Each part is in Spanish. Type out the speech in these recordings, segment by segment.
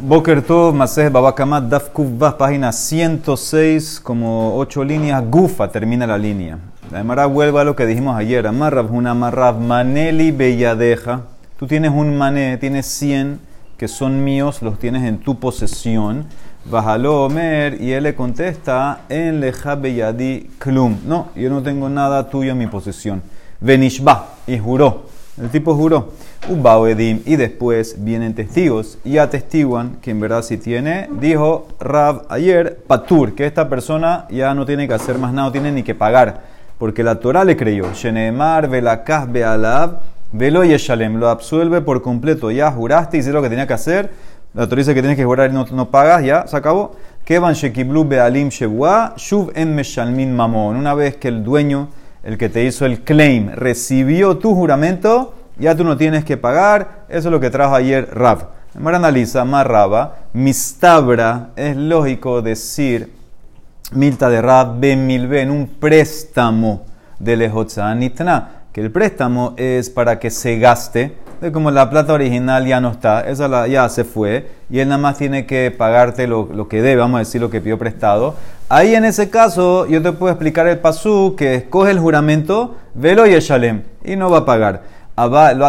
Boker Tov, Masej Babakamat, Daf página 106, como 8 líneas, Gufa termina la línea. Emara vuelve a lo que dijimos ayer, Amarrab, una Amarrab, Maneli Belladeja. Tú tienes un mané, tienes 100 que son míos, los tienes en tu posesión. Bajalo Omer, y él le contesta, en Leja Belladi Klum. No, yo no tengo nada tuyo en mi posesión. Venishba, y juró. El tipo juró. Edim, y después vienen testigos y atestiguan que en verdad si tiene, dijo Rab ayer, Patur, que esta persona ya no tiene que hacer más nada, no tiene ni que pagar, porque la Torah le creyó. Shenemar, Velakaz, Bealab, Velo Yeshalem, lo absuelve por completo. Ya juraste, hice lo que tenía que hacer. La Torah dice que tienes que jurar y no, no pagas, ya se acabó. Kevan Shekiblu Bealim Shebua, Shuv en Meshalmin Mamon. Una vez que el dueño, el que te hizo el claim, recibió tu juramento, ya tú no tienes que pagar. Eso es lo que trajo ayer Rav. Mar analiza, más Raba, mistabra, es lógico decir, milta de Rav, ben milbe, en un préstamo de lejotzanitna, que el préstamo es para que se gaste, como la plata original ya no está, esa ya se fue, y él nada más tiene que pagarte lo, que debe, vamos a decir lo que pidió prestado. Ahí en ese caso, yo te puedo explicar el pasú que escoge el juramento, velo y shalem, y no va a pagar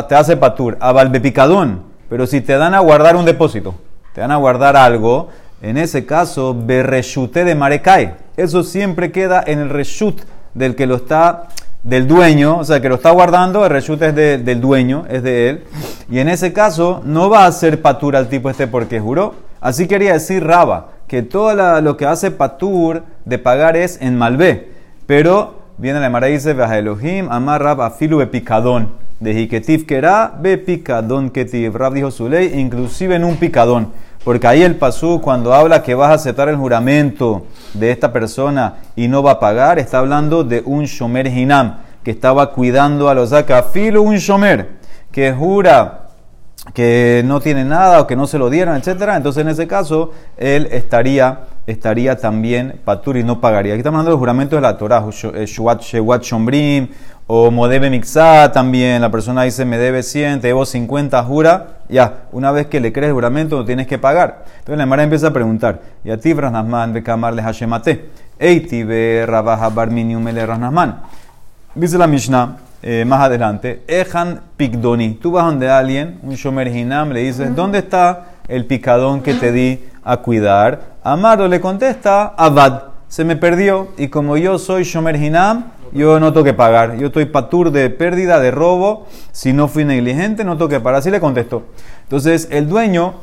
te hace patur, abal bepicadón. Pero si te dan a guardar un depósito, te dan a guardar algo, en ese caso, berreshute de marecae. Eso siempre queda en el reshut del que lo está, del dueño, o sea, que lo está guardando, el reshut es del dueño, es de él. Y en ese caso, no va a ser patur al tipo este porque juró. Así quería decir Raba, que todo lo que hace patur de pagar es en malvé. Pero viene la Mara y dice, Elohim, amar Rab afilu bepicadón de Hiketiv Kera, be picadón Ketiv. Rab dijo su ley, inclusive en un picadón. Porque ahí el pasú, cuando habla que vas a aceptar el juramento de esta persona y no va a pagar, está hablando de un shomer hinam, que estaba cuidando a los filo un shomer, que jura que no tiene nada o que no se lo dieron, etc. Entonces, en ese caso, él estaría, estaría también patur y no pagaría. Aquí estamos hablando del juramento de la Torah, Shewat Shombrim o Modebe Mixá también, la persona dice me debe 100, te debo 50, jura, ya, una vez que le crees el juramento no tienes que pagar. Entonces la Mara empieza a preguntar, y a ti Rasnasman de Kamarle Hashemate, Eiti be Rabaja Barminium le Rasnasman. Dice la Mishnah, eh, más adelante, Ejan Pigdoni, tú vas donde alguien, un Shomer Hinam, le dices, ¿dónde está el picadón que te di a cuidar? Amaro le contesta, Abad, se me perdió, y como yo soy Shomer Hinam, yo no tengo que pagar. Yo estoy patur de pérdida, de robo. Si no fui negligente, no tengo que pagar. Así le contestó. Entonces, el dueño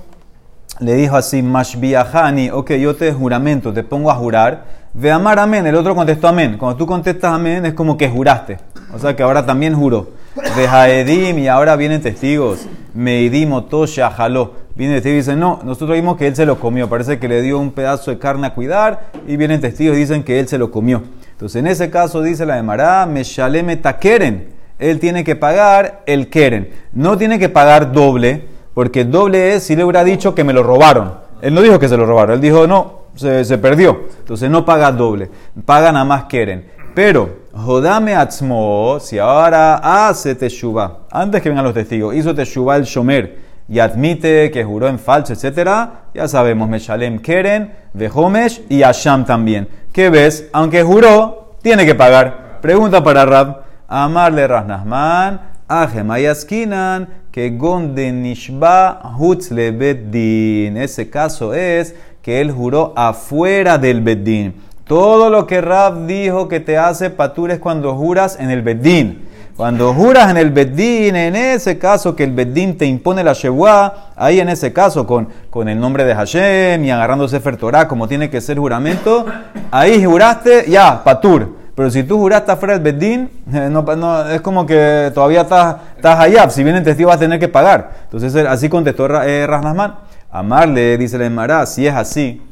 le dijo así, Mashbiahani, ok, yo te juramento, te pongo a jurar. Ve amar amén. El otro contestó amén. Cuando tú contestas amén, es como que juraste. O sea que ahora también juró. De Jaedim, y ahora vienen testigos. Meidim Otosha jaló. Viene testigo y dice, no, nosotros vimos que él se lo comió. Parece que le dio un pedazo de carne a cuidar. Y vienen testigos y dicen que él se lo comió. Entonces, en ese caso dice la Emara, Meshaleme Takeren. Él tiene que pagar el Keren. No tiene que pagar doble, porque doble es si le hubiera dicho que me lo robaron. Él no dijo que se lo robaron, él dijo no, se, perdió. Entonces no paga doble, paga nada más Keren. Pero, Jodame Atzmo, si ahora hace Teshuva, antes que vengan los testigos, hizo Teshuva el Shomer y admite que juró en falso, etc., ya sabemos, Meshalem Keren, Vehomesh y Asham también. ¿Qué ves? Aunque juró, tiene que pagar. Pregunta para Rab. Amarle Rasnahman, Ajemayaskinan, que Gonde Nishba Beddin. Ese caso es que él juró afuera del Beddin. Todo lo que Rab dijo que te hace patures cuando juras en el Beddin. Cuando juras en el Beddin, en ese caso que el Beddin te impone la Shewa, ahí en ese caso con, con el nombre de Hashem y agarrándose Sefer como tiene que ser juramento, ahí juraste, ya, patur. Pero si tú juraste afuera del Beddin, eh, no, es como que todavía estás, estás allá. Si viene el testigo vas a tener que pagar. Entonces así contestó eh, Amarle, dice la Emara, si es así,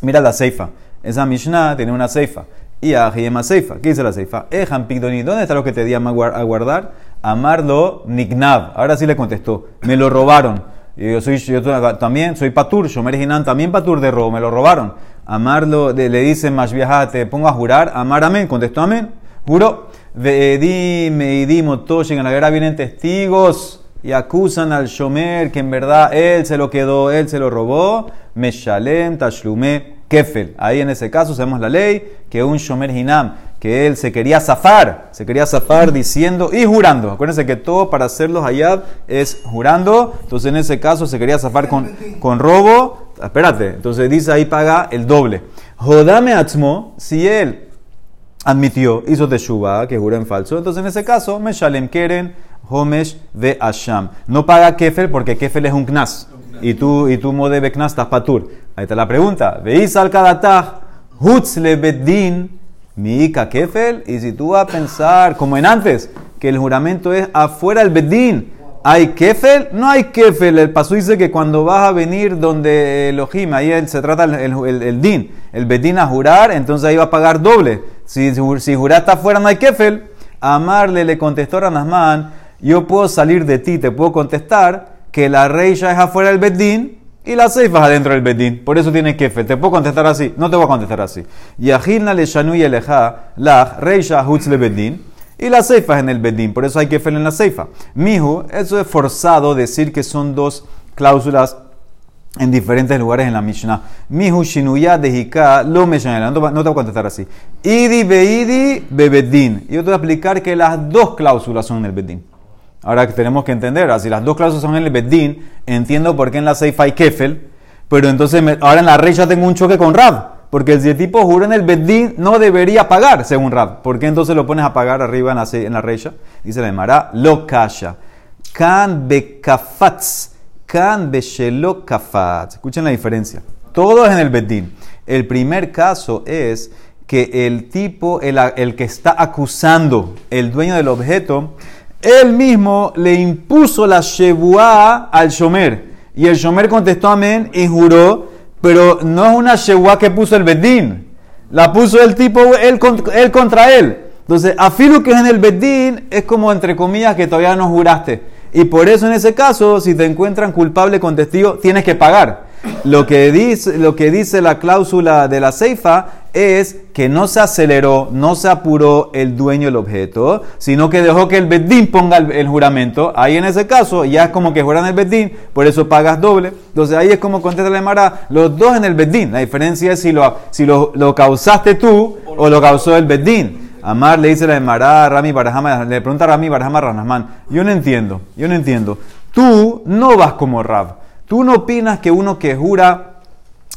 mira la ceifa. Esa Mishnah tiene una ceifa y a Seifa. ¿Qué dice la Seifa? Ejan Pigdoni, ¿dónde está lo que te di a guardar? Amarlo Nignav. Ahora sí le contestó, me lo robaron. Yo soy yo también, soy Patur, Shomer Hinan, también Patur de robo, me lo robaron. Amarlo, le, dice más viaja, te pongo a jurar, amar amén, contestó amén, juro. Veedim, Eidim, Otoshin, en la guerra vienen testigos y acusan al Shomer que en verdad él se lo quedó, él se lo robó, Meshalem, Tashlume, Kefel. Ahí en ese caso sabemos la ley que un Shomer Hinam, que él se quería zafar, se quería zafar diciendo y jurando. Acuérdense que todo para hacer los hayab es jurando. Entonces en ese caso se quería zafar con, con robo. Espérate, entonces dice ahí paga el doble. Jodame Atzmo, si él admitió, hizo teshuva, que juró en falso, entonces en ese caso, Meshalem Keren, Homesh de Asham. No paga Kefel porque Kefel es un knas. Y tú, y tú modebe knas, estás patur. Ahí está la pregunta. Veis al kadatah, hutz le bedin, miika Kefel. Y si tú vas a pensar, como en antes, que el juramento es afuera del bedín. ¿Hay kefel? No hay kefel. El paso dice que cuando vas a venir donde Elohim, ahí se trata el, el, el, din, el bedín a jurar, entonces ahí va a pagar doble. Si, si juraste afuera no hay kefel. Amarle le contestó a Ranasman, yo puedo salir de ti, te puedo contestar que la rey ya es afuera del bedín y la ceifa es adentro del bedín. Por eso tiene kefel. Te puedo contestar así. No te voy a contestar así. Yahilna le shanu y eleja, la rey ya le bedín y la ceifa es en el bedín, por eso hay que fel en la ceifa. Mijo, eso es forzado decir que son dos cláusulas en diferentes lugares en la Mishnah. Mihu shinuya de hika lo no, te voy a contestar así. Idi beidi bebedin. Yo te voy a explicar que las dos cláusulas son en el bedín. Ahora tenemos que entender, así las dos cláusulas son en el bedín, entiendo por qué en la ceifa hay kefel, pero entonces ahora en la rey ya tengo un choque con Rab. Porque si el tipo jura en el Bedín, no debería pagar, según Rab. ¿Por qué entonces lo pones a pagar arriba en la, en la reya? Dice la Emara, lo kasha. Kan bekafatz. Kan beshelo kafatz. Escuchen la diferencia. Todo es en el Bedín. El primer caso es que el tipo, el que está acusando, el dueño del objeto, él mismo le impuso la shebuá al shomer. Y el shomer contestó amén y juró pero no es una shewa que puso el bedín. La puso el tipo, él, contra él. Entonces, afilo que es en el bedín es como entre comillas que todavía no juraste. Y por eso en ese caso, si te encuentran culpable con testigo, tienes que pagar. Lo que dice, lo que dice la cláusula de la ceifa es que no se aceleró, no se apuró el dueño del objeto, sino que dejó que el Bedín ponga el, juramento. Ahí en ese caso ya es como que juran el Bedín, por eso pagas doble. Entonces ahí es como contesta la Mara, los dos en el Bedín. La diferencia es si lo, si lo, lo causaste tú o lo causó el Bedín. Amar le dice la Emara, Rami Barahama, le pregunta a Rami Barahama Ranasman, yo no entiendo, yo no entiendo. Tú no vas como Rab. Tú no opinas que uno que jura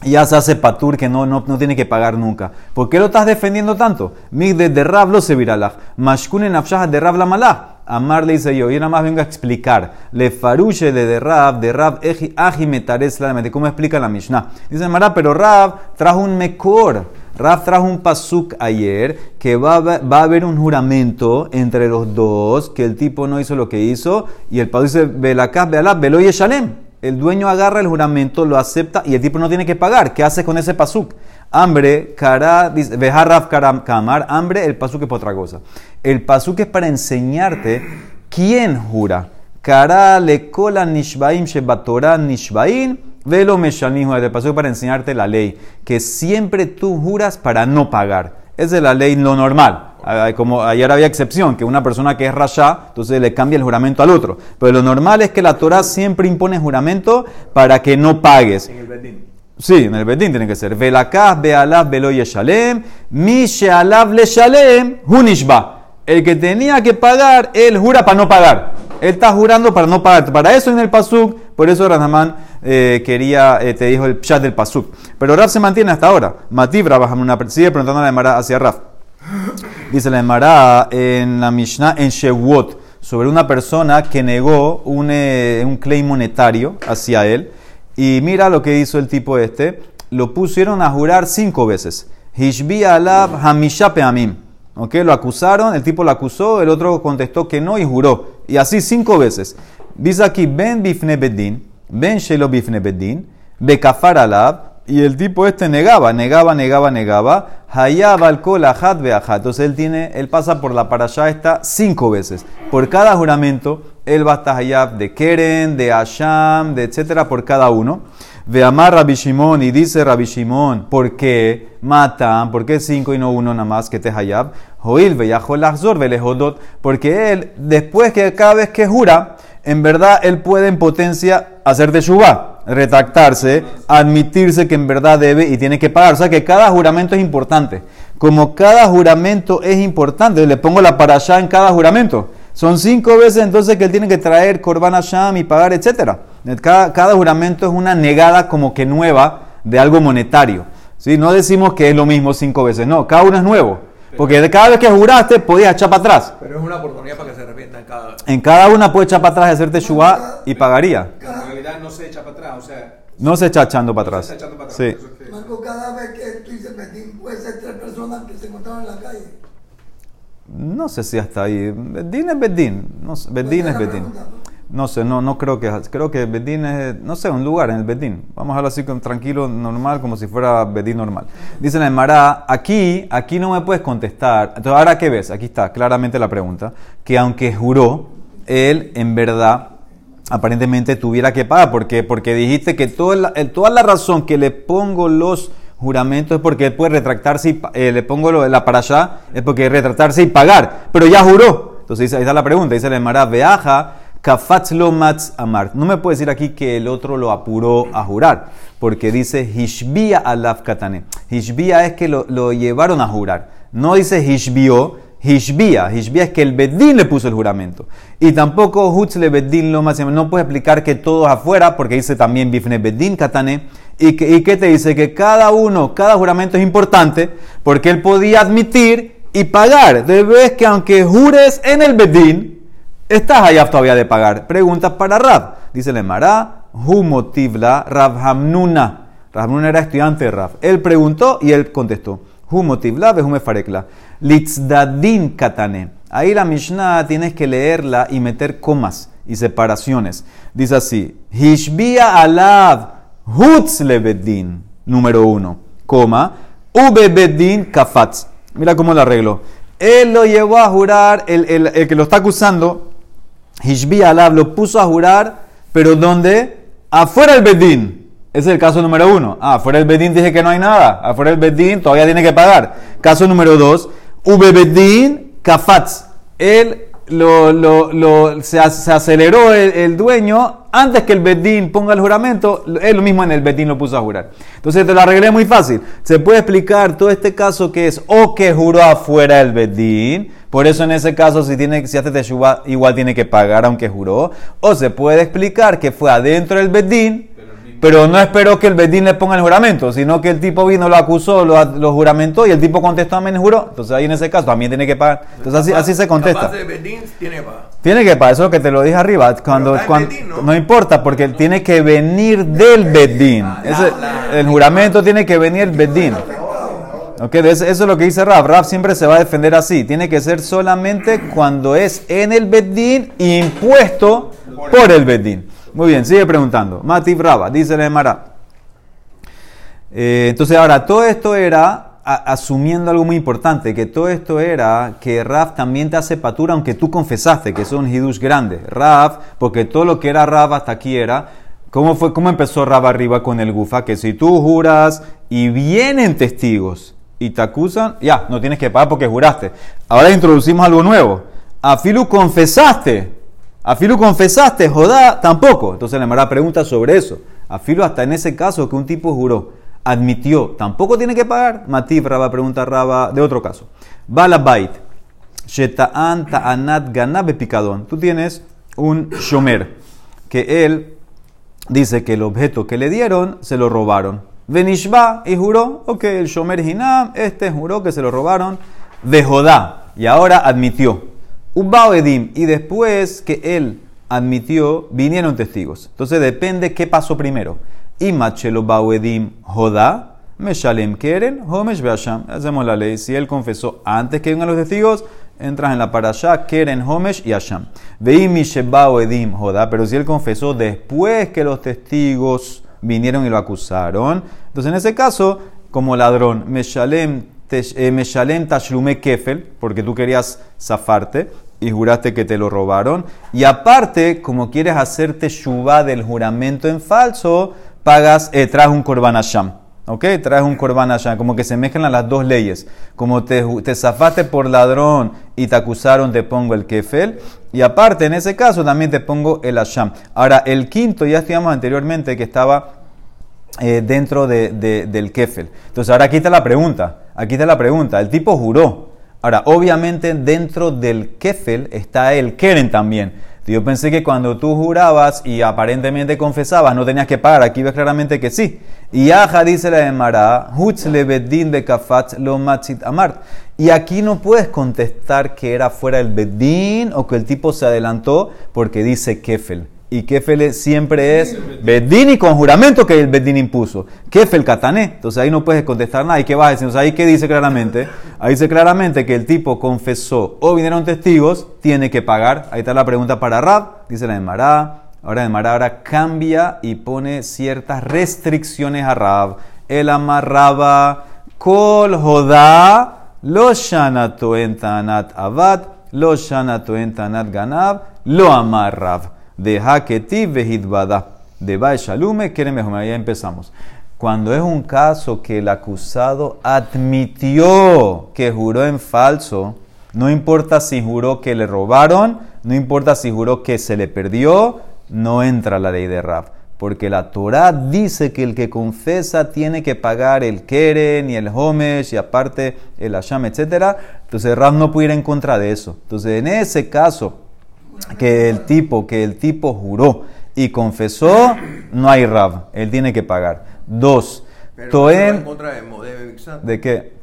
ya se hace patur que no, no, no, tiene que pagar nunca. ¿Por qué lo estás defendiendo tanto? Mi de Rab se. Mashkune nafshah de Rab la malach. Amar le dice yo, yo nada más vengo a explicar. Le faruche de de Rab, de Rab la ¿Cómo explica la Mishnah? Dice Mara, pero Rab trajo un mekor. Rab trajo un pasuk ayer que va, va, a haber un juramento entre los dos, que el tipo no hizo lo que hizo, y el pasuk dice, Belakaz, Bealab, Belo Shalem el dueño agarra el juramento, lo acepta y el tipo no tiene que pagar. ¿Qué hace con ese pasuk? Hambre, cara, bejarraf kamar, hambre, el pasuk es para otra cosa. El pasuk es para enseñarte quién jura. Cara le cola nishbaim shebatora nishbaim, velo meshanihu. El pasuk para enseñarte la ley, que siempre tú juras para no pagar. Esa es la ley, lo normal. Como ayer había excepción, que una persona que es rasha, entonces le cambia el juramento al otro. Pero lo normal es que la Torah siempre impone juramento para que no pagues. En el bedín. Sí, en el bedín tiene que ser. Velakaz be'alav velo yeshalem, mi she'alav le shalem, hunishba. El que tenía que pagar, él jura para no pagar. Él está jurando para no pagar. Para eso en el pasuk, por eso Ranamán eh, quería, eh, te dijo el pshat del pasuk. Pero Raf se mantiene hasta ahora. Matibra, una sigue preguntando a la hacia Raf. Dice la Emara en la Mishnah en Shewot sobre una persona que negó un, eh, un claim monetario hacia él. Y mira lo que hizo el tipo este. Lo pusieron a jurar cinco veces. Hishbi alab hamisha peamim. ¿Ok? Lo acusaron, el tipo lo acusó, el otro contestó que no y juró. Y así cinco veces. Dice aquí, ben bifne bedin, ben shelo bifne bedin, bekafar alab, y el tipo este negaba, negaba, negaba, negaba. Hayab alcohol ajat beajat. Entonces él tiene, él pasa por la parashá esta cinco veces. Por cada juramento, él va hasta hayab de Keren, de Asham, de etcétera, por cada uno. Ve amar Rabbi Shimon y dice Rabbi Shimon, ¿por qué matan? ¿Por qué cinco y no uno nada más que te hayab? Joil veyajol achzor velejodot, porque él, después que cada vez que jura, en verdad él puede en potencia hacer de shubá, retractarse, admitirse que en verdad debe y tiene que pagar. O sea que cada juramento es importante. Como cada juramento es importante, le pongo la para allá en cada juramento. Son cinco veces entonces que él tiene que traer Korban Hashem y pagar, etc. Cada, cada, juramento es una negada como que nueva de algo monetario. ¿sí? No decimos que es lo mismo cinco veces, no, cada uno es nuevo. Porque de cada vez que juraste podías echar para atrás. Pero es una oportunidad para que se arrepienta en cada. En cada una puede echar para atrás y hacerte shubá y pagaría. En realidad no se echa para atrás, o sea. No se echa echando para no atrás. se está echando para atrás. Sí. Marco, cada vez que tú dices Bedín, puede ser tres personas que se encontraban en la calle. No sé si hasta ahí. Bedín es Bedín. No sé, Bedín es Bedín. No sé, no, no creo que. Creo que Bedín es. No sé, un lugar en el Bedín. Vamos a hablar así con, tranquilo, normal, como si fuera Bedín normal. Dice la Emara, aquí, aquí no me puedes contestar. Entonces, ¿ahora qué ves? Aquí está claramente la pregunta. Que aunque juró, él en verdad aparentemente tuviera que pagar. porque Porque dijiste que toda la, toda la razón que le pongo los juramentos es porque él puede retractarse y eh, le pongo la para allá, es porque retractarse y pagar. Pero ya juró. Entonces ahí está la pregunta, dice la Emara, veaja, kafatz lo matz amar. No me puede decir aquí que el otro lo apuró a jurar, porque dice hishbia alaf katane. Hishbia es que lo, lo llevaron a jurar. No dice hishbio, Hishbia, Hishbia es que el Bedín le puso el juramento. Y tampoco Hutz le Bedín lo más. No puede explicar que todos afuera, porque dice también Bifne Bedín Katane. Y que, y que te dice que cada uno, cada juramento es importante, porque él podía admitir y pagar. Ves que aunque jures en el Bedín, estás allá todavía de pagar. Preguntas para Rab. Dice le Mará, Hu motivla Rab Hamnuna. Rab era estudiante de Rab. Él preguntó y él contestó. Hu motivla vehume farekla. Litzdadin katane. Ahí la Mishnah tienes que leerla y meter comas y separaciones. Dice así: Hishbia alav hutz lebedin. Número uno. Coma. Ube bedin kafatz. Mira cómo lo arreglo. Él lo llevó a jurar, el, el- el que lo está acusando, Hishbi Alab lo puso a jurar, pero ¿dónde? Afuera del Bedín. Ese es el caso número uno. Ah, afuera del Bedín dije que no hay nada. Afuera del Bedín todavía tiene que pagar. Caso número dos. Ube Bedín Kafatz. Él lo, lo- lo- se, ac- se aceleró el, dueño antes que el Bedín ponga el juramento. Él mismo en el Bedín lo puso a jurar. Entonces te lo arreglé muy fácil. Se puede explicar todo este caso que es o que juró afuera del Bedín. Por eso en ese caso, si, tiene, si hace teshuva, igual tiene que pagar aunque juró. O se puede explicar que fue adentro del Bedín, pero no esperó que el Bedín le ponga el juramento, sino que el tipo vino, lo acusó, lo, lo juramentó y el tipo contestó amén juró. Entonces ahí en ese caso también tiene que pagar. Entonces así, así se contesta. De Bedín tiene que pagar. Tiene que pagar, eso es lo que te lo dije arriba. Cuando, Bedín, ¿no? ¿no? importa, porque tiene que venir del Bedín. Ese- el juramento tiene que venir del Bedín. Ok, de eso, eso es lo que dice Raf. Raf siempre se va a defender así. Tiene que ser solamente cuando es en el Bedín impuesto por el Bedín. Muy bien, sigue preguntando. Mativ Raba, dice la Emara. Eh, entonces ahora, todo esto era asumiendo algo muy importante, que todo esto era que Raf también te hace patura aunque tú confesaste que es un hidush grande. Raf, porque todo lo que era Raf hasta aquí era, ¿cómo, fue, cómo empezó Raf arriba con el Gufa? Que si tú juras y vienen testigos y te acusan, ya, no tienes que pagar porque juraste. Ahora introducimos algo nuevo. Afilu confesaste. Afilu confesaste, Jodá tampoco. Entonces la Mara pregunta sobre eso. Afilu hasta en ese caso que un tipo juró, admitió, tampoco tiene que pagar. Mativ Raba pregunta Raba de otro caso. Balabait. Sheta'an ta'anat ganabe picadón. Tú tienes un shomer que él dice que el objeto que le dieron se lo robaron. Venishba y juró, ok, el shomer hinam, este juró que se lo robaron de Jodá y ahora admitió. Ubbao Edim, y después que él admitió, vinieron testigos. Entonces depende qué pasó primero. Imachelo Bao Edim Jodá, Meshalem Keren, Homesh Beasham. Hacemos la ley. Si él confesó antes que vengan los testigos, entras en la parasha Keren, Homesh y Asham. Veim Mishebao Edim Jodá, pero si él confesó después que los testigos vinieron y lo acusaron, entonces en ese caso, como ladrón, Meshalem eh, Meshalem Tashlume Kefel, porque tú querías zafarte y juraste que te lo robaron. Y aparte, como quieres hacerte shubá del juramento en falso, pagas, eh, traes un korban Hashem. ¿Ok? Traes un korban Hashem. Como que se mezclan las dos leyes. Como te, te zafaste por ladrón y te acusaron, te pongo el kefel. Y aparte, en ese caso, también te pongo el Hashem. Ahora, el quinto, ya estudiamos anteriormente que estaba eh, dentro de- de- del kefel. Entonces, ahora aquí está la pregunta. Aquí está la pregunta. El tipo juró. Ahora, obviamente, dentro del kefel está el keren también. Yo pensé que cuando tú jurabas y aparentemente confesabas, no tenías que pagar. Aquí ves claramente que sí. Y Aja dice la de Mará, "Hutz lebedin bekafat lo matzit amart. Y aquí no puedes contestar que era fuera el bedín o que el tipo se adelantó porque dice kefel. Y kefel siempre es bedín y con juramento que el bedín impuso. Kefel katané. Entonces ahí no puedes contestar nada. ¿Y qué vas a decir? Entonces ahí qué dice claramente? Ahí dice claramente que el tipo confesó o vinieron testigos, tiene que pagar. Ahí está la pregunta para Rab. Dice la de Mará. Ahora de Mará ahora cambia y pone ciertas restricciones a Rab. Él amarraba kol jodá lo shanato en tanat avad, lo shanato en tanat ganab, lo amarrab. De haketi vehidbada. De bae shalume, quiere mejor. Ahí empezamos. Cuando es un caso que el acusado admitió que juró en falso, no importa si juró que le robaron, no importa si juró que se le perdió, no entra la ley de Rab. Porque la Torah dice que el que confesa tiene que pagar el Keren y el Homesh y aparte el Hasham, etc. Entonces Rab no puede ir en contra de eso. Entonces en ese caso, que el tipo, que el tipo juró y confesó, no hay Rab. Él tiene que pagar. Dos, Pero Toen... en contra de Modebe Mixat. ¿De qué?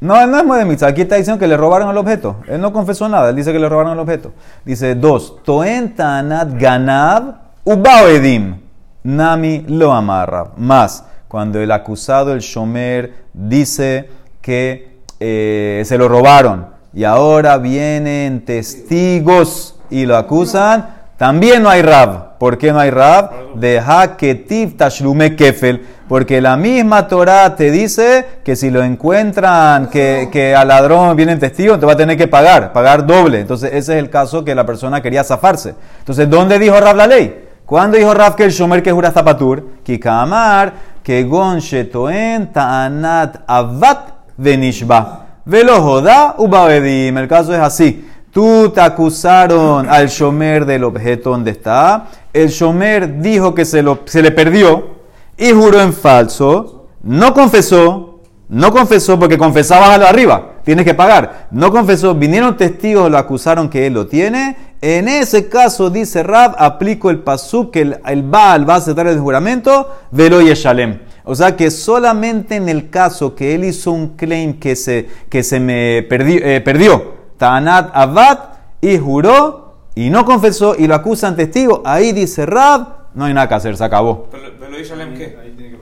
No, él no es Moed Mitzvah. Aquí está diciendo que le robaron el objeto. Él no confesó nada. Él dice que le robaron el objeto. Dice dos. Toen tanat ganab ubao edim. Nami lo amarra. Más, cuando el acusado, el shomer, dice que eh, se lo robaron y ahora vienen testigos y lo acusan, también no hay rab. ¿Por qué no hay rab? Deja que tiv tashlume kefel. Porque la misma Torah te dice que si lo encuentran, que, que al ladrón vienen testigos, te va a tener que pagar, pagar doble. Entonces, ese es el caso que la persona quería zafarse. Entonces, ¿dónde dijo Rab la ley? ¿Cuándo dijo Rab que el shomer que jura zapatur? Kikamar, que gon shetoen ta'anat avat venishba. Velo joda ubaedim. El caso es así. Tú te acusaron al shomer del objeto donde está. El shomer dijo que se, le perdió y juró en falso. No confesó. No confesó porque confesabas a arriba. Tienes que pagar. No confesó. Vinieron testigos, lo acusaron que él lo tiene. En ese caso, dice Rab, aplico el pasuk que el, el Baal va a aceptar el juramento. Velo y Shalem. O sea que solamente en el caso que él hizo un claim que se, que se me perdi- eh, perdió, Tanat Abad, y juró y no confesó y lo acusan testigo, ahí dice Rab, no hay nada que hacer, se acabó. Pero, pero.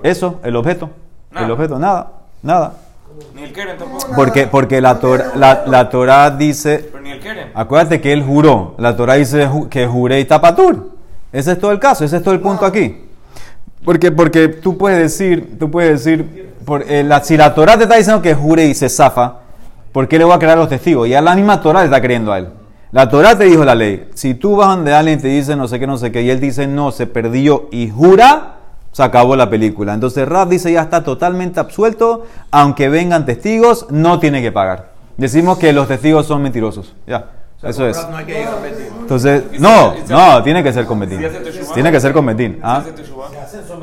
Eso, el objeto. El objeto, nada, nada. Ni el Keren tampoco. Porque, porque la, Tor- la, la Torah dice, Pero ni el Keren. acuérdate que él juró, la Torah dice que juré y tapatur. Ese es todo el caso, ese es todo el punto aquí. Porque, porque tú puedes decir, tú puedes decir, por, eh, la- si la Torah te está diciendo que jure y se zafa, ¿por qué le voy a crear los testigos? Ya la misma Torah le está creyendo a él. La Torah te dijo la ley. Si tú vas donde alguien y te dice no sé qué, no sé qué, y él dice no, se perdió y jura, se acabó la película. Entonces Rab dice ya está totalmente absuelto, aunque vengan testigos, no tiene que pagar. Decimos que los testigos son mentirosos. Ya, O sea, eso es. No hay que. Entonces, no, no, tiene que ser con Betín. Tiene que ser con Betín. ¿ah?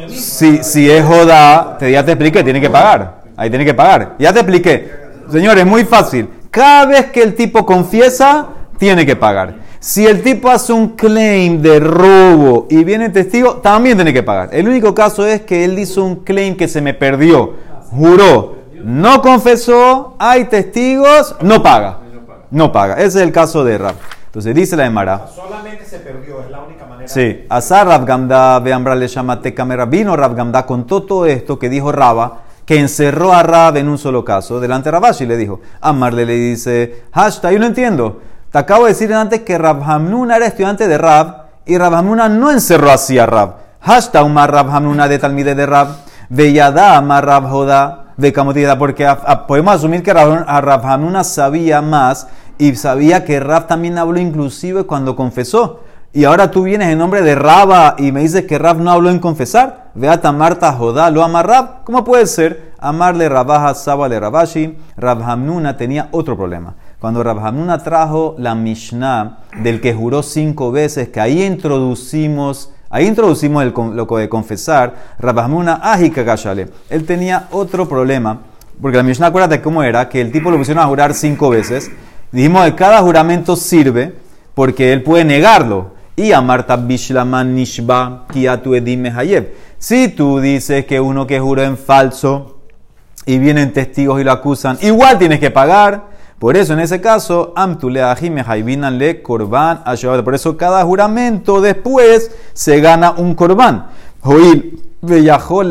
Si, si es joda, te, ya te expliqué, tiene que pagar. Ahí tiene que pagar. Ya te expliqué. Señores, muy fácil. Cada vez que el tipo confiesa, tiene que pagar. Si el tipo hace un claim de robo y viene testigo, también tiene que pagar. El único caso es que él hizo un claim que se me perdió, juró, no confesó, hay testigos, no paga. No paga. Ese es el caso de Rab. Entonces dice la Emara. Solamente se perdió, es la única manera. Sí, Azar Rav Gamda, Beambra le llamate Camera. Vino Rav Gamda, contó todo esto que dijo Raba, que encerró a Rab en un solo caso. Delante de Rabashi le dijo, Amarle le dice, hashtag, yo no entiendo. Te acabo de decir antes que Rab Hamnuna era estudiante de Rab y Rab Hamnuna no encerró así a Rab. Hashtag Umar Rab Hamnuna de Talmide de Rab, Veyada Amar Rab Joda de Camotida, porque podemos asumir que Rab, a Rab Hamnuna sabía más y sabía que Rab también habló inclusive cuando confesó. Y ahora tú vienes en nombre de Raba y me dices que Rab no habló en confesar. Veata Marta Jodá, lo ama Rab. ¿Cómo puede ser? Amarle Rabaja Saba le Rabashi. Rab Hamnuna tenía otro problema. Cuando Rab Hamnuna trajo la Mishnah del que juró cinco veces, que ahí introducimos, ahí introducimos el, lo de confesar, Rab Hamnuna Ajika Gashale. Él tenía otro problema. Porque la Mishnah, acuérdate cómo era, que el tipo lo pusieron a jurar cinco veces. Dijimos que cada juramento sirve porque él puede negarlo. Y a Marta Bishlaman Nishba Kiatu Edim. Si tú dices que uno que juró en falso y vienen testigos y lo acusan, igual tienes que pagar. Por eso, en ese caso, le Korban. Por eso, cada juramento después se gana un Korban. Joil Bellajó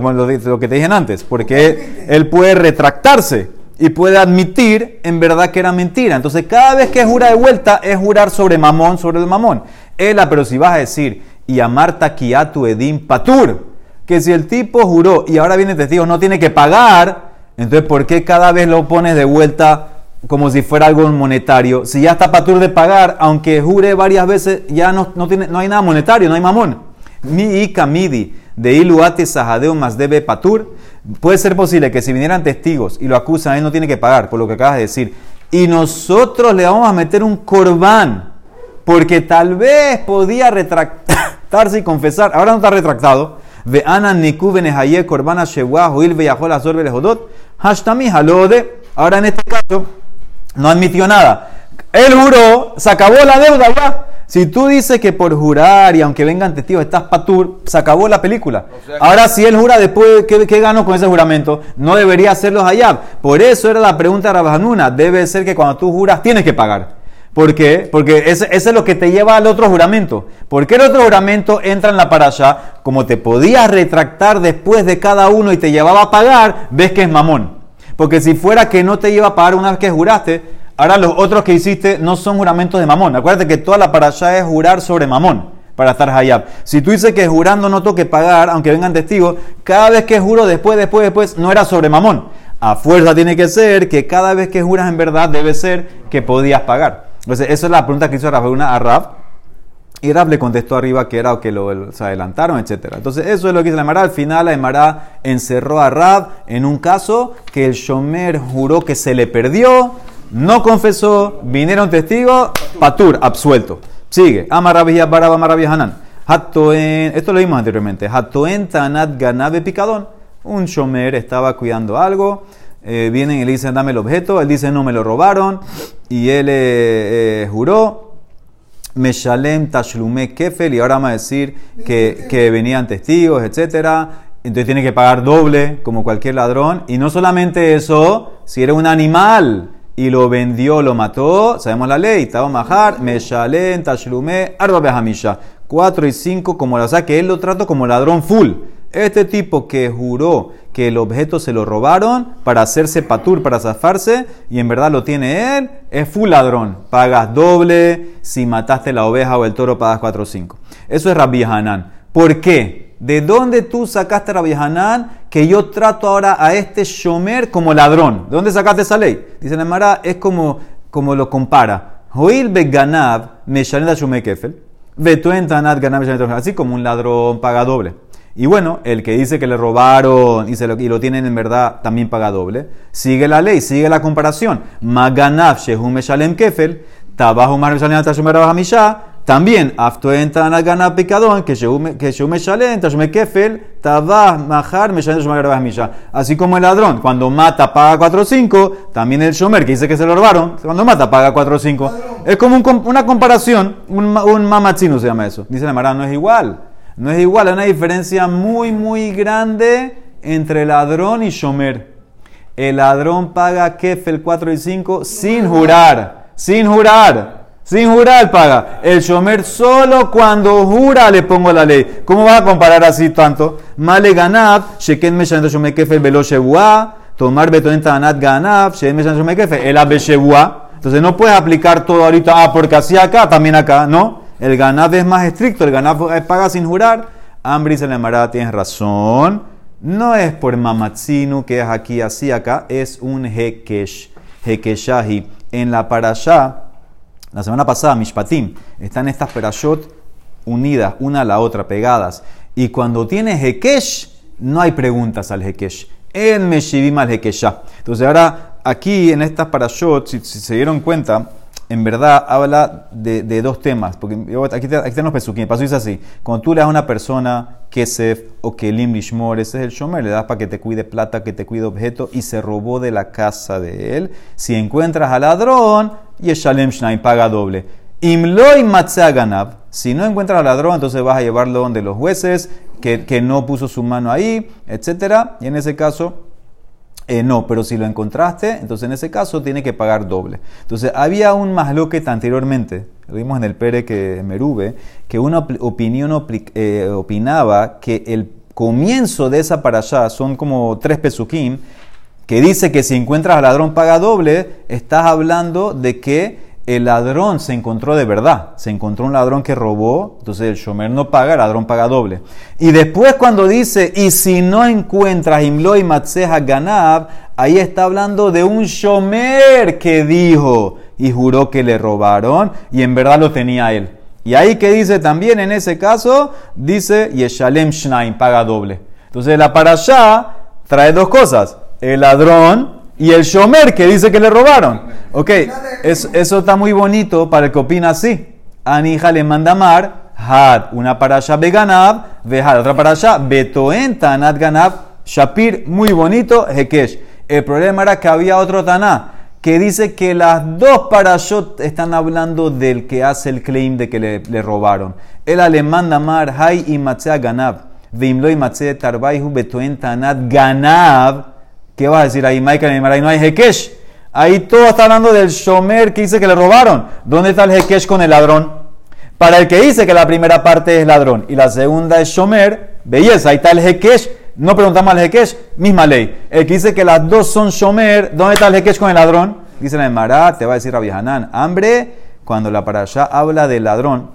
lo- lo que te dije antes, porque él puede retractarse y puede admitir en verdad que era mentira. Entonces, cada vez que jura de vuelta es jurar sobre mamón, sobre el mamón. Ela, pero si vas a decir, y a Marta Kiatu Edim Patur, que si el tipo juró y ahora viene testigo, no tiene que pagar, entonces, ¿por qué cada vez lo pones de vuelta como si fuera algo monetario? Si ya está Patur de pagar, aunque jure varias veces, ya no, no, tiene, no hay nada monetario, no hay mamón. Mi y kamidi de iluate sahadeo más debe patur. Puede ser posible que si vinieran testigos y lo acusan, él no tiene que pagar, por lo que acabas de decir. Y nosotros le vamos a meter un corbán, porque tal vez podía retractarse y confesar. Ahora no está retractado. Ve ana niku benehaye corbana shewa huil beyahol azor belejodot. Hashtami halode. Ahora en este caso no admitió nada. Él juró, se acabó la deuda. Si tú dices que por jurar y aunque vengan testigos estás patur, se acabó la película. O sea que- Ahora si él jura después, ¿qué, qué ganó con ese juramento? No debería hacerlos allá. Por eso era la pregunta de Rabajanuna. Debe ser que cuando tú juras tienes que pagar. ¿Por qué? Porque ese, ese es lo que te lleva al otro juramento. ¿Por qué el otro juramento entra en la parasha? Como te podías retractar después de cada uno y te llevaba a pagar, ves que es mamón. Porque si fuera que no te lleva a pagar una vez que juraste, ahora los otros que hiciste no son juramentos de mamón. Acuérdate que toda la parasha es jurar sobre mamón para estar hayab. Si tú dices que jurando no toque pagar, aunque vengan testigos, cada vez que juro después, después, después, no era sobre mamón. A fuerza tiene que ser que cada vez que juras en verdad debe ser que podías pagar. Entonces, esa es la pregunta que hizo Rafael a Rab. Y Rab le contestó arriba que era o que lo se adelantaron, etc. Entonces, eso es lo que dice la Emara. Al final, la Emara encerró a Rab en un caso que el Shomer juró que se le perdió, no confesó, vinieron testigos, Patur, absuelto. Sigue. Amarabia Baraba Amarabia Hanan. Esto lo vimos anteriormente. Hatoen Tanat Ganabe Picadón. Un Shomer estaba cuidando algo. eh, vienen y le dicen, dame el objeto. Él dice, no me lo robaron. Y él eh, eh, juró. Meshalem Tashlume Kefel, y ahora vamos a decir que, que venían testigos, etcétera. Entonces tiene que pagar doble, como cualquier ladrón. Y no solamente eso, si era un animal y lo vendió, lo mató, sabemos la ley, Tabo Mahar, Meshalem Tashlume, Arba Behamisha. 4 y 5, como la, o que él lo trató como ladrón full. Este tipo que juró que el objeto se lo robaron para hacerse patur, para zafarse, y en verdad lo tiene él, es full ladrón. Pagas doble, si mataste la oveja o el toro pagas 4 o 5. Eso es Rabbi Hanan. ¿Por qué? ¿De dónde tú sacaste Rabbi Hanan que yo trato ahora a este shomer como ladrón? ¿De dónde sacaste esa ley? Dice la Mara, es como, como lo compara. Joil beganav me shume meshanet Así como un ladrón paga doble. Y bueno, el que dice que le robaron y, se lo, y lo tienen en verdad también paga doble. Sigue la ley, sigue la comparación. Maganav shehum meshalem kefel. Tabajo mar meshalem tashumer hamisha. También, aftoen tanat ganav picadón. Que shehum que shehum meshalem tashumer kefel. Tabah hamisha. Así como el ladrón, cuando mata paga 4 o 5. También el shomer que dice que se lo robaron. Cuando mata paga 4 o 5. Es como un com- una comparación. Un mamachino se llama eso. Dice la Mara, no es igual. No es igual, hay una diferencia muy, muy grande entre ladrón y shomer. El ladrón paga kefel 4 y 5 sin jurar, sin jurar, sin jurar paga. El shomer solo cuando jura le pongo la ley. ¿Cómo vas a comparar así tanto? Male ganab, sheken meshanto shomer kefel velo tomar beton tanat ganab, sheken meshanto shomer kefel, el abe shebua. Entonces no puedes aplicar todo ahorita, ah, porque así acá, también acá, ¿no? El ganab es más estricto, el ganab es paga sin jurar. Ambris en la Emara tienes razón. No es por mamatzinu que es aquí, así acá, es un hekesh, hekeshahi. En la parashá La semana pasada, Mishpatim, están estas perashot unidas, una a la otra, pegadas. Y cuando tienes Hekesh, no hay preguntas al Hekesh. En Meshivim al Hekeshah. Entonces ahora, aquí en estas parashot, si, si se dieron cuenta, en verdad habla de, dos temas. Porque yo- aquí, te- aquí están los. Paso dice así: cuando tú le das a una persona kesef o kelim lishmor, ese es el shomer, le das para que te cuide plata, que te cuide objeto, y se robó de la casa de él. Si encuentras al ladrón, yeshalem shnaim, paga doble. Imloy ganab. Si no encuentras al ladrón, entonces vas a llevarlo donde los jueces, que, que no puso su mano ahí, etcétera. Y en ese caso, eh, no, pero si lo encontraste, entonces en ese caso tiene que pagar doble. Entonces había un masloquet anteriormente, vimos en el Pere que Merube, que una op- opinión eh, opinaba que el comienzo de esa para allá son como tres pesukim, que dice que si encuentras al ladrón paga doble, estás hablando de que el ladrón se encontró de verdad. Se encontró un ladrón que robó, entonces el shomer no paga, el ladrón paga doble. Y después cuando dice, y si no encuentras imlo y matzeja ganab, ahí está hablando de un shomer que dijo y juró que le robaron y en verdad lo tenía él. Y ahí que dice también en ese caso, dice Yeshalem Shnaim, paga doble. Entonces la para allá trae dos cosas, el ladrón y el shomer que dice que le robaron. Ok, es- eso está muy bonito para el que opina así. Anija le manda mar, had, una para allá beganab, vejad, otra para allá, betoen tanat ganab, shapir, muy bonito, hekesh. El problema era que había otro taná que dice que las dos parashot están hablando del que hace el claim de que le, le robaron. Le manda mar, hay y matzea ganab, veimlo y matzea tarbaihu betoen tanat ganab. ¿Qué vas a decir ahí, Michael? Ahí no hay Hekesh. Ahí todo está hablando del Shomer que dice que le robaron. ¿Dónde está el Hekesh con el ladrón? Para el que dice que la primera parte es ladrón y la segunda es Shomer, belleza, ahí está el Hekesh. No preguntamos al Hekesh, misma ley. El que dice que las dos son Shomer, ¿dónde está el Hekesh con el ladrón? Dice la Emara, te va a decir Rabbi Hanan, hambre, cuando la para habla del ladrón,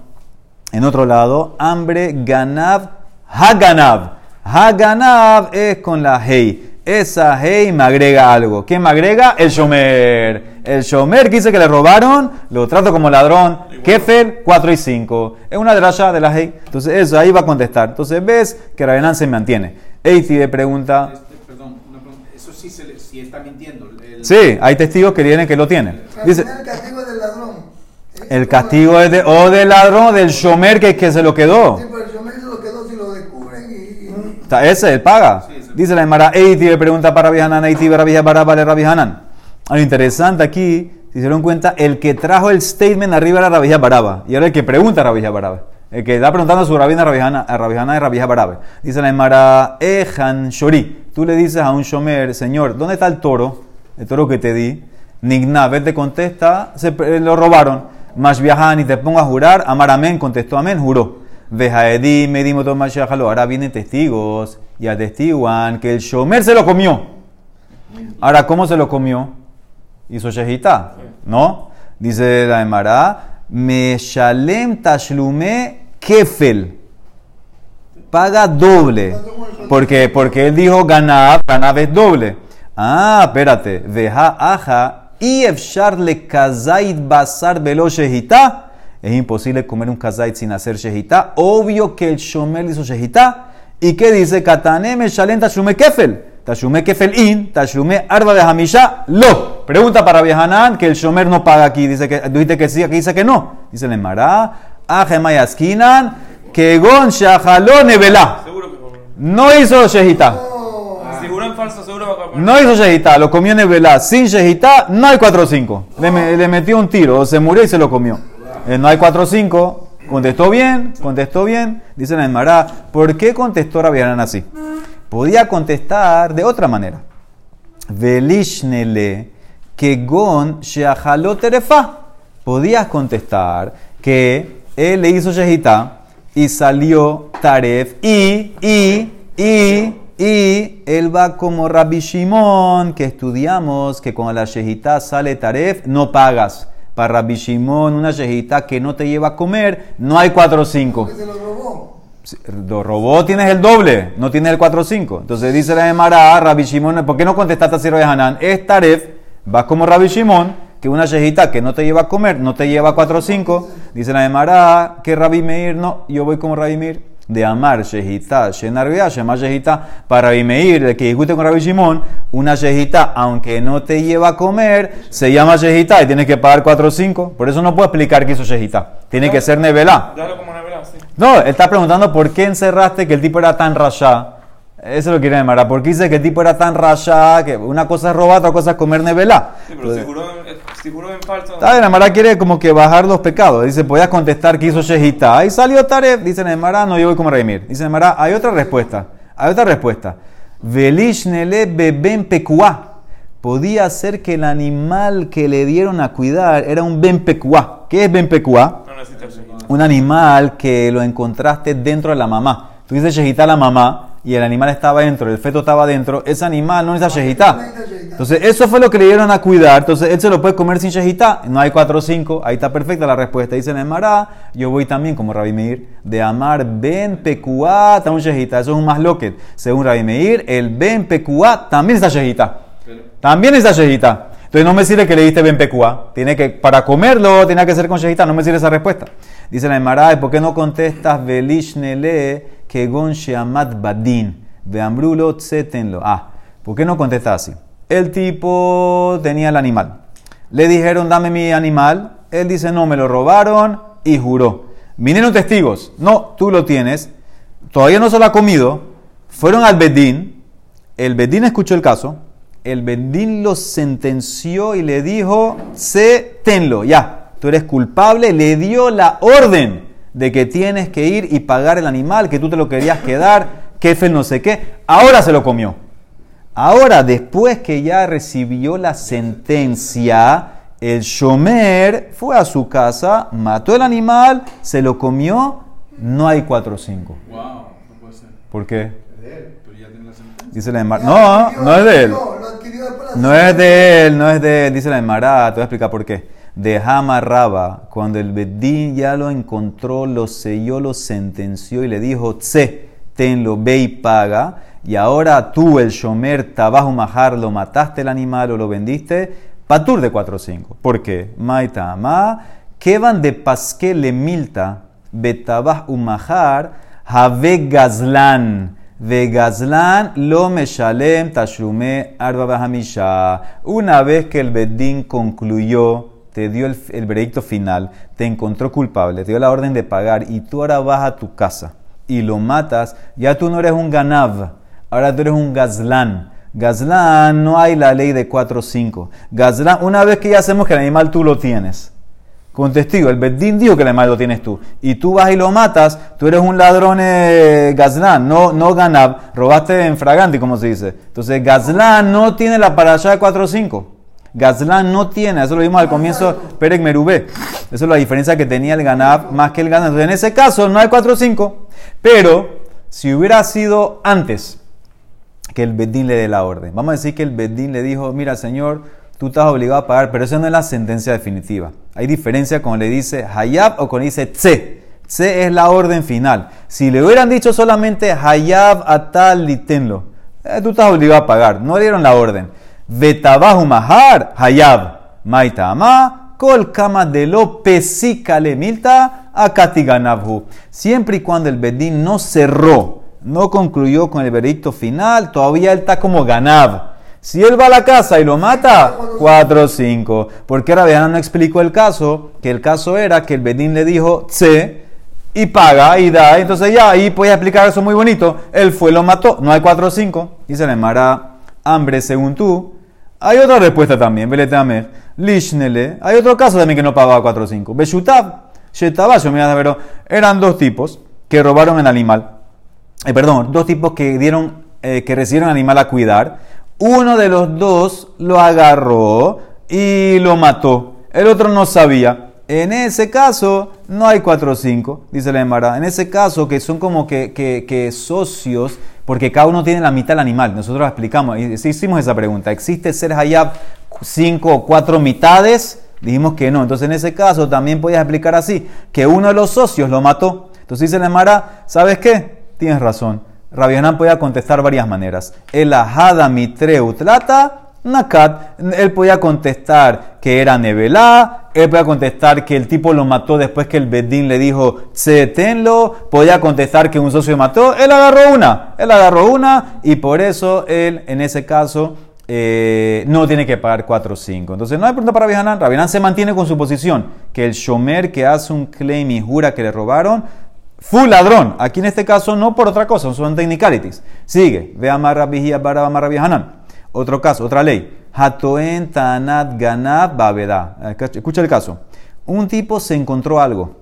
en otro lado, hambre, ganab, haganab. Haganab es con la hei. Esa hei me agrega algo. ¿Quién me agrega? El shomer. El shomer que dice que le robaron, lo trato como ladrón. Kefel, 4 y 5. Es una drasha de la hei. Entonces, eso ahí va a contestar. Entonces, ves que Ravenán se mantiene. Eiti le pregunta. Este, perdón, una pregunta. Eso sí, se le- sí está mintiendo. El- Sí, hay testigos que tienen que lo tienen. Dice. el castigo del ladrón. El castigo es de, o del ladrón o del shomer que, que se lo quedó. Sí, pero el shomer se lo quedó si lo descubren y... y- Ese, él paga. Sí. Dice la Emara, Eiti le pregunta para Rabbi Hanan, Eiti Rabbi Baraba le Rabbi Hanan. Lo interesante aquí, si se dieron cuenta, el que trajo el statement arriba era Rabbi Baraba. Y ahora el que pregunta a Rabbi Baraba. El que está preguntando a su rabina a Rabbi Hanan a Rabbi Hanan es Rabbi Baraba. Dice la Emara, Ejan Shori. Tú le dices a un shomer, señor, ¿dónde está el toro? El toro que te di. Nigna, te contesta, se, eh, lo robaron. Más viajan y te pongo a jurar, amar amén, contestó amén, juró. Vejaedi, me dimos todo Ahora vienen testigos y atestiguan que el shomer se lo comió. Ahora, ¿cómo se lo comió? Hizo shejita, ¿no? Dice la Emara, me shalem tashlume kefel. Paga doble. Porque, porque él dijo ganab, ganab es doble. Ah, espérate. Veja aja y le kazait basar velo shejita. Es imposible comer un kazait sin hacer shejita. Obvio que el shomer hizo shejita. ¿Y qué dice? Katane me shalem tashlume kefel. Tashume kefel in, tashume arba de hamisha, lo. Pregunta para Viajanán que el shomer no paga aquí. Dice que, dijiste que sí, aquí dice que no. Dice le mará, ajemayaskinan, que gon shahaló. Seguro cobró. No hizo shejita. Si juró en falso, seguro. No hizo shejita, lo comió nevelá. Sin shejita, no hay 4-5. Le, me- le metió un tiro, se murió y se lo comió. Eh, no hay 4-5. Contestó bien, contestó bien. Dice la Emara, ¿por qué contestó Rabianán así? Podía contestar de otra manera. Velishnele que gon terefa. Podías contestar que él le hizo shejita y salió taref y, y, y, y él va como Rabbi Shimon que estudiamos que cuando la shejita sale taref no pagas. Para Rabbi Shimon una shejita que no te lleva a comer no hay 4 o 5. que se lo robó. Lo robó, tienes el doble, no tienes el 4-5. Entonces dice la Emara, Rabbi Shimon, ¿por qué no contestaste así Rabbi Hanan? Es Taref, vas como Rabbi Shimon, que una shejita que no te lleva a comer, no te lleva a 4 o 5. Dice la Emara que Rabbi Meir, no, yo voy como Rabbi Meir. De amar shejita, shenarbea, shema shejita, para Rabbi Meir, el que discute con Rabbi Shimon, una shejita, aunque no te lleva a comer, se llama shejita y tienes que pagar 4 o 5. Por eso no puedo explicar que hizo shejita. Tiene que ser nevelá. Sí. No, él está preguntando por qué encerraste que el tipo era tan rasha. Eso lo quiere llamar. ¿Por qué dice que el tipo era tan rasha? Que una cosa es robar, otra cosa es comer nevelá. Sí, pero si juró, juró en falso. Está bien, Amara quiere como que bajar los pecados. Dice, podías contestar que hizo Shehita. Ahí salió Taref. Dice Nemara, no, yo voy como Reimir. Dice Nemara, hay otra respuesta. Hay otra respuesta. Velishnele beben pekuá. Podía ser que el animal que le dieron a cuidar era un ben pekuá. ¿Qué es ben? No shejita. un animal que lo encontraste dentro de la mamá. Tú dices shejitá a la mamá y el animal estaba dentro, el feto estaba dentro, ese animal no necesita shejitá. Entonces, eso fue lo que le dieron a cuidar. Entonces, él se lo puede comer sin shejitá. No hay 4 o 5. Ahí está perfecta la respuesta. Dice Nemara, yo voy también como Rabbi Meir, de amar ben pecuá, un shejitá. Eso es un más loquet. Según Rabbi Meir, el ben pecuá también está shejitá. También está shejitá. Entonces no me sirve que le diste ben pecuá. Tiene que, para comerlo, tiene que ser con shejitá. No me sirve esa respuesta. Dice la Emara, ¿y por qué no contestas velishnele que gon sheamat badin? Veambrulo tsetenlo. Ah, ¿por qué no contestas así? El tipo tenía el animal. Le dijeron, dame mi animal. Él dice, no, me lo robaron y juró. Vinieron testigos. No, tú lo tienes. Todavía no se lo ha comido. Fueron al Bedín. El Bedín escuchó el caso. El Bedín lo sentenció y le dijo, sé, tenlo, ya. Tú eres culpable. Le dio la orden de que tienes que ir y pagar el animal, que tú te lo querías quedar, que fe no sé qué. Ahora se lo comió. Ahora, después que ya recibió la sentencia, el Shomer fue a su casa, mató el animal, se lo comió, no hay 4 o 5. Wow, no puede ser. ¿Por qué? Pero ya tiene la sentencia. Dice la Emara. No, no es de él. Lo adquirió después de la No es de él, no es de él. Dice la Emara, te voy a explicar por qué. De Hama Raba, cuando el Bedín ya lo encontró, lo selló, lo sentenció y le dijo, tse, tenlo, ve y paga. Y ahora tú, el Shomer Tabajo Majar, lo mataste el animal o lo vendiste, patur de 4 o 5. ¿Por qué? Maita que van de pasque le milta, betabaj umajar, have gazlan. De gazlan lo meshalem tashlume arba. Una vez que el bedín concluyó, te dio el, veredicto final, te encontró culpable, te dio la orden de pagar y tú ahora vas a tu casa y lo matas, ya tú no eres un ganav, ahora tú eres un gazlán. Gazlán no hay la ley de 4 o 5. Gazlán, una vez que ya hacemos que el animal tú lo tienes, con testigo, el Bedín dijo que el animal lo tienes tú. Y tú vas y lo matas, tú eres un ladrón eh, Gazlán, no, no Ganab, robaste en Fraganti, como se dice. Entonces, Gazlán no tiene la parasha de 4 o 5. Gazlán no tiene, eso lo vimos al comienzo, Perek Merubé. Eso es la diferencia que tenía el Ganab más que el Ganab. Entonces, en ese caso, no hay 4 o 5. Pero, si hubiera sido antes que el Bedín le dé la orden, vamos a decir que el Bedín le dijo: Mira, señor, tú estás obligado a pagar, pero eso no es la sentencia definitiva. Hay diferencia cuando le dice Hayab o cuando dice Tse. Tse es la orden final. Si le hubieran dicho solamente Hayab atal litenlo, eh, tú estás obligado a pagar. No le dieron la orden. Vetabahu mahar Hayab. Maitama kol kama de lo pesika le milta akatiganabhu. Siempre y cuando el bedín no cerró, no concluyó con el veredicto final, todavía él está como ganab. Si él va a la casa y lo mata, 4 o 5. Porque ahora no explicó el caso, que el caso era que el Bedín le dijo, tse, y paga y da. Entonces ya ahí podía explicar eso muy bonito. Él fue, lo mató. No hay 4 o 5. Dice la Mara, hambre según tú. Hay otra respuesta también, Beleteamer. Lishnele. Hay otro caso también que no pagaba 4 o 5. Beshutab. Shetabash, mira, pero eran dos tipos que robaron el animal. Eh, perdón, dos tipos que dieron, eh, que recibieron animal a cuidar. Uno de los dos lo agarró y lo mató. El otro no sabía. En ese caso, no hay 4 o 5, dice la Emara. En ese caso, que son como que, que- que socios, porque cada uno tiene la mitad del animal. Nosotros explicamos, hicimos esa pregunta. ¿Existe ser Hayab 5 o 4 mitades? Dijimos que no. Entonces, en ese caso, también podías explicar así: que uno de los socios lo mató. Entonces, dice la Emara, ¿sabes qué? Tienes razón. Rabbi Hanan podía contestar varias maneras. El ajada mitreu trata Nakat, él podía contestar que era Nevelá, él podía contestar que el tipo lo mató después que el Bedín le dijo, tenlo, podía contestar que un socio mató, él agarró una, él agarró una y por eso él en ese caso eh, no tiene que pagar 4 o 5. Entonces no hay pregunta para Rabihanan, Rabihanan se mantiene con su posición, que el Shomer que hace un claim y jura que le robaron, fue ladrón. Aquí en este caso no por otra cosa, son technicalities. Sigue, ve a Marrabihia para Hanan. Otro caso, otra ley. Hatoen tanat ganab babeda. Escucha el caso. Un tipo se encontró algo,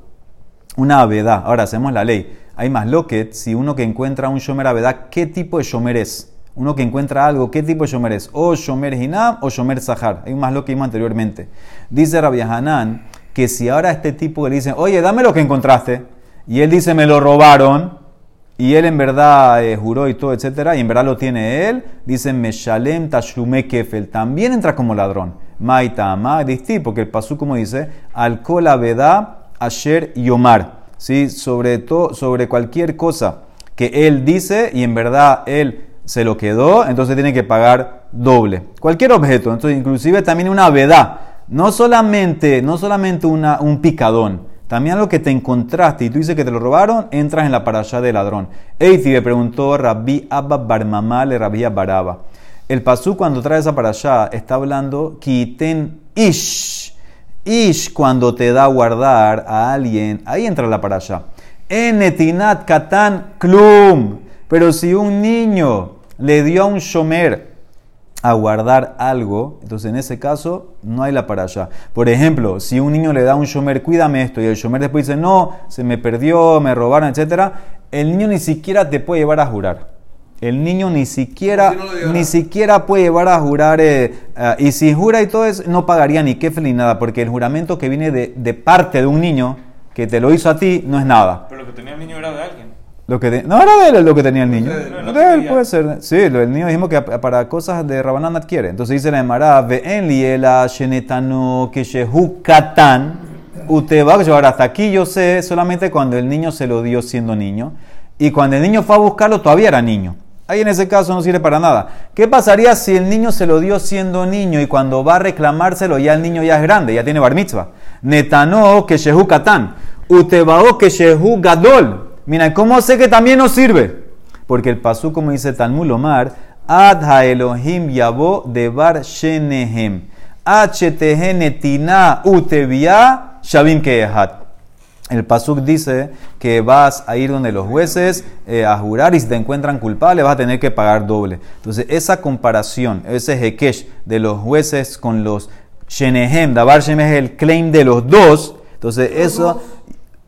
una avedad. Ahora hacemos la ley. Hay más loquet si uno que encuentra un shomer avedad, ¿qué tipo de shomer es? Uno que encuentra algo, ¿qué tipo de shomer es? O shomer hinam o shomer sahar. Hay más lo que vimos anteriormente. Dice Rabbi Hanan que si ahora este tipo le dicen, oye, dame lo que encontraste, y él dice, me lo robaron, y él en verdad eh, juró y todo, etcétera, y en verdad lo tiene él, dice Meshalem Tashlume Kefel, también entra como ladrón. Maita Disti, porque el pasú como dice, Alcohol Abedá Asher Yomar, ¿sí? sobre, todo sobre cualquier cosa que él dice y en verdad él se lo quedó, entonces tiene que pagar doble. Cualquier objeto, entonces inclusive también una vedá, no solamente, no solamente una, un picadón, también lo que te encontraste y tú dices que te lo robaron, entras en la parasha de ladrón. Eiti le preguntó Rabbi Abba Barmamá le Rabbi Baraba. El pasú cuando trae esa parasha está hablando quiten ish. Ish cuando te da a guardar a alguien, ahí entra la parasha. Enetinat katan klum. Pero si un niño le dio a un shomer a guardar algo, entonces en ese caso no hay la para allá. Por ejemplo, si un niño le da a un shomer, cuídame esto, y el shomer después dice, no, se me perdió, me robaron, etc., el niño ni siquiera te puede llevar a jurar. El niño ni siquiera, ni siquiera puede llevar a jurar, eh, eh, y si jura y todo eso, no pagaría ni kefel ni nada, porque el juramento que viene de, de parte de un niño, que te lo hizo a ti, no es nada. Pero lo que tenía el niño era de alguien. Lo que no era de él lo que tenía el niño. de él puede ser. Sí, el niño dijimos que para cosas de Rabanán adquiere. Entonces dice la Emara, en liela shenetano que shehu katan. Usted va a llevar hasta aquí, yo sé, solamente cuando el niño se lo dio siendo niño. Y cuando el niño fue a buscarlo, todavía era niño. Ahí en ese caso no sirve para nada. ¿Qué pasaría si el niño se lo dio siendo niño y cuando va a reclamárselo ya el niño ya es grande, ya tiene bar mitzvah? Netano que shehu katan. Utebao que shehu gadol. Mira, ¿cómo sé que también nos sirve? Porque el pasú, como dice Talmud Omar, Adha Elohim Yabo Debar Shenehem. netina Utevia Shavim Kehat. El pasuk dice que vas a ir donde los jueces eh, a jurar y si te encuentran culpable vas a tener que pagar doble. Entonces, esa comparación, ese hekesh de los jueces con los shenehem, dabar shenehem es el claim de los dos. Entonces, eso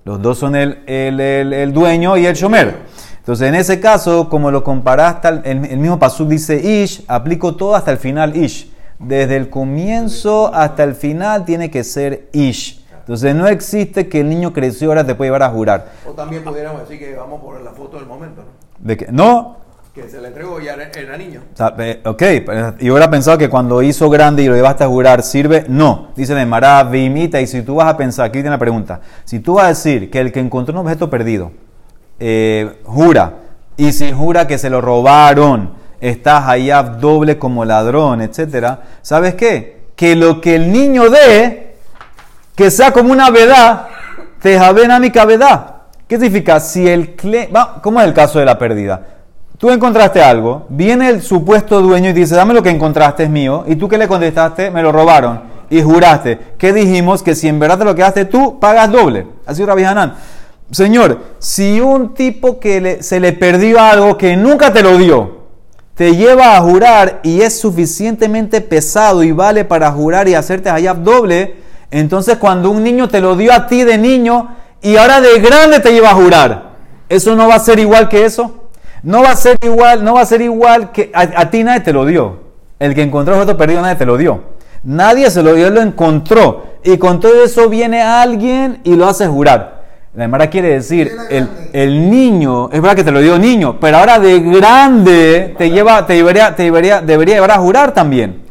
los dos son el, el, dueño y el shomer. Entonces, en ese caso, como lo comparaste, el, el mismo pasuk dice ish, aplico todo hasta el final ish. Desde el comienzo hasta el final tiene que ser ish. Entonces, no existe que el niño creció ahora te puede llevar a jurar. O también pudiéramos decir que vamos por la foto del momento, ¿no? ¿De que No, que se le entregó ya era, niño. ok, y hubiera pensado que cuando hizo grande y lo llevaste a jurar, ¿sirve? No. Dice de Mará, imita, y si tú vas a pensar, aquí tiene la pregunta, si tú vas a decir que el que encontró un objeto perdido, eh, jura, y si jura que se lo robaron, estás allá doble como ladrón, etcétera, ¿sabes qué? Que lo que el niño dé, que sea como una verdad, te javena mi cabedad. ¿Qué significa? Si el ¿Cómo es el caso de la pérdida? Tú encontraste algo, viene el supuesto dueño y dice, dame lo que encontraste es mío, y tú que le contestaste, me lo robaron, y juraste. ¿Qué dijimos? Que si en verdad te lo quedaste tú, pagas doble. Así Rabbi Hanan. Señor, si un tipo que se le perdió algo que nunca te lo dio, te lleva a jurar y es suficientemente pesado y vale para jurar y hacerte allá doble, entonces cuando un niño te lo dio a ti de niño y ahora de grande te lleva a jurar, ¿eso no va a ser igual que eso? No va a ser igual, no va a ser igual que a, ti nadie te lo dio. El que encontró el objeto perdido nadie te lo dio. Nadie se lo dio, él lo encontró. Y con todo eso viene alguien y lo hace jurar. La Emara quiere decir, el, el, niño, es verdad que te lo dio niño, pero ahora de grande te lleva, te debería, te debería, debería llevar a jurar también.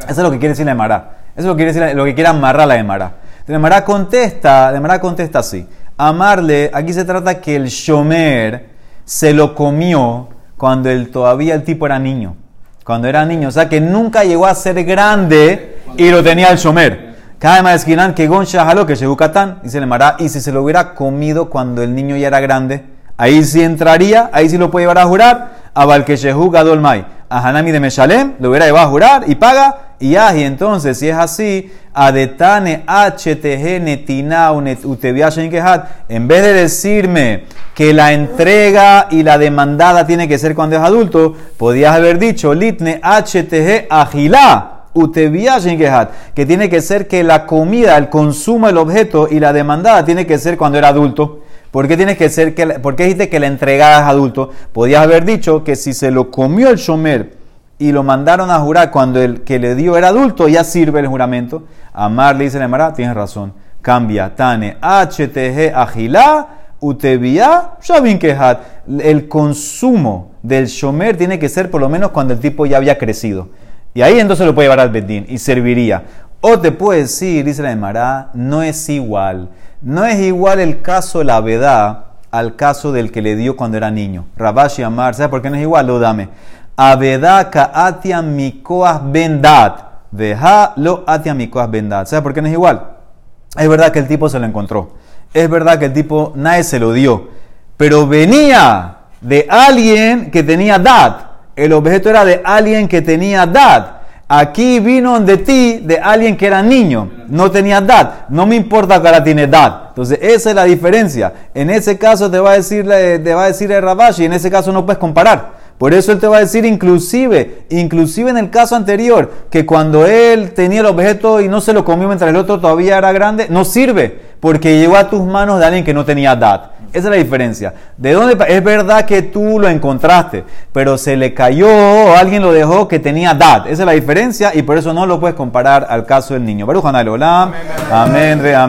Eso es lo que quiere decir la Emara. Eso es lo que quiere decir, lo que quiere amarrar la Emara. La Emara contesta, la Emara contesta así. Amarle, aquí se trata que el shomer, se lo comió cuando él, todavía el tipo era niño. cuando era niño. O sea que nunca llegó a ser grande y lo tenía el shomer. Cada vez que gon shahalo que llegó Catán, dice el Mará, y si se lo hubiera comido cuando el niño ya era grande, ahí sí entraría, ahí sí lo puede llevar a jurar, a Balkeshehu Gadol Mai, a Hanami de Meshalem, lo hubiera llevado a jurar y paga, y entonces, si es así, adetane en vez de decirme que la entrega y la demandada tiene que ser cuando es adulto, podías haber dicho litne htg agilá que tiene que ser que la comida, el consumo del objeto y la demandada tiene que ser cuando era adulto. ¿Por qué, tienes que ser que, ¿Por dijiste que la entregada es adulto? Podías haber dicho que si se lo comió el shomer y lo mandaron a jurar cuando el que le dio era adulto, ya sirve el juramento. Amar le dice la Emara, tienes razón. Cambia. Tane, HTG, agilá, utevia, shavin quejat. El consumo del shomer tiene que ser por lo menos cuando el tipo ya había crecido. Y ahí entonces lo puede llevar al bedín y serviría. O te puede decir, dice la Emara, no es igual. No es igual el caso de la vedad al caso del que le dio cuando era niño. Rabashi Amar, ¿sabes por qué no es igual? Lo dame. Aveda atia mikoas bendat. Deja lo atia mikoas bendat. ¿Sabes por qué no es igual? Es verdad que el tipo se lo encontró. Es verdad que el tipo nadie se lo dio. Pero venía de alguien que tenía dat el objeto era de alguien que tenía edad. Aquí vino de ti de alguien que era niño, no tenía edad. No me importa que ahora tiene edad. Entonces, esa es la diferencia. En ese caso te va a decir, te va a decir el Rabashi, en ese caso no puedes comparar. Por eso él te va a decir inclusive, inclusive en el caso anterior, que cuando él tenía el objeto y no se lo comió mientras el otro todavía era grande, no sirve, porque llegó a tus manos de alguien que no tenía edad. Esa es la diferencia. ¿De dónde? Es verdad que tú lo encontraste, pero se le cayó o alguien lo dejó que tenía edad. Esa es la diferencia y por eso no lo puedes comparar al caso del niño. Baruch Amén, amén.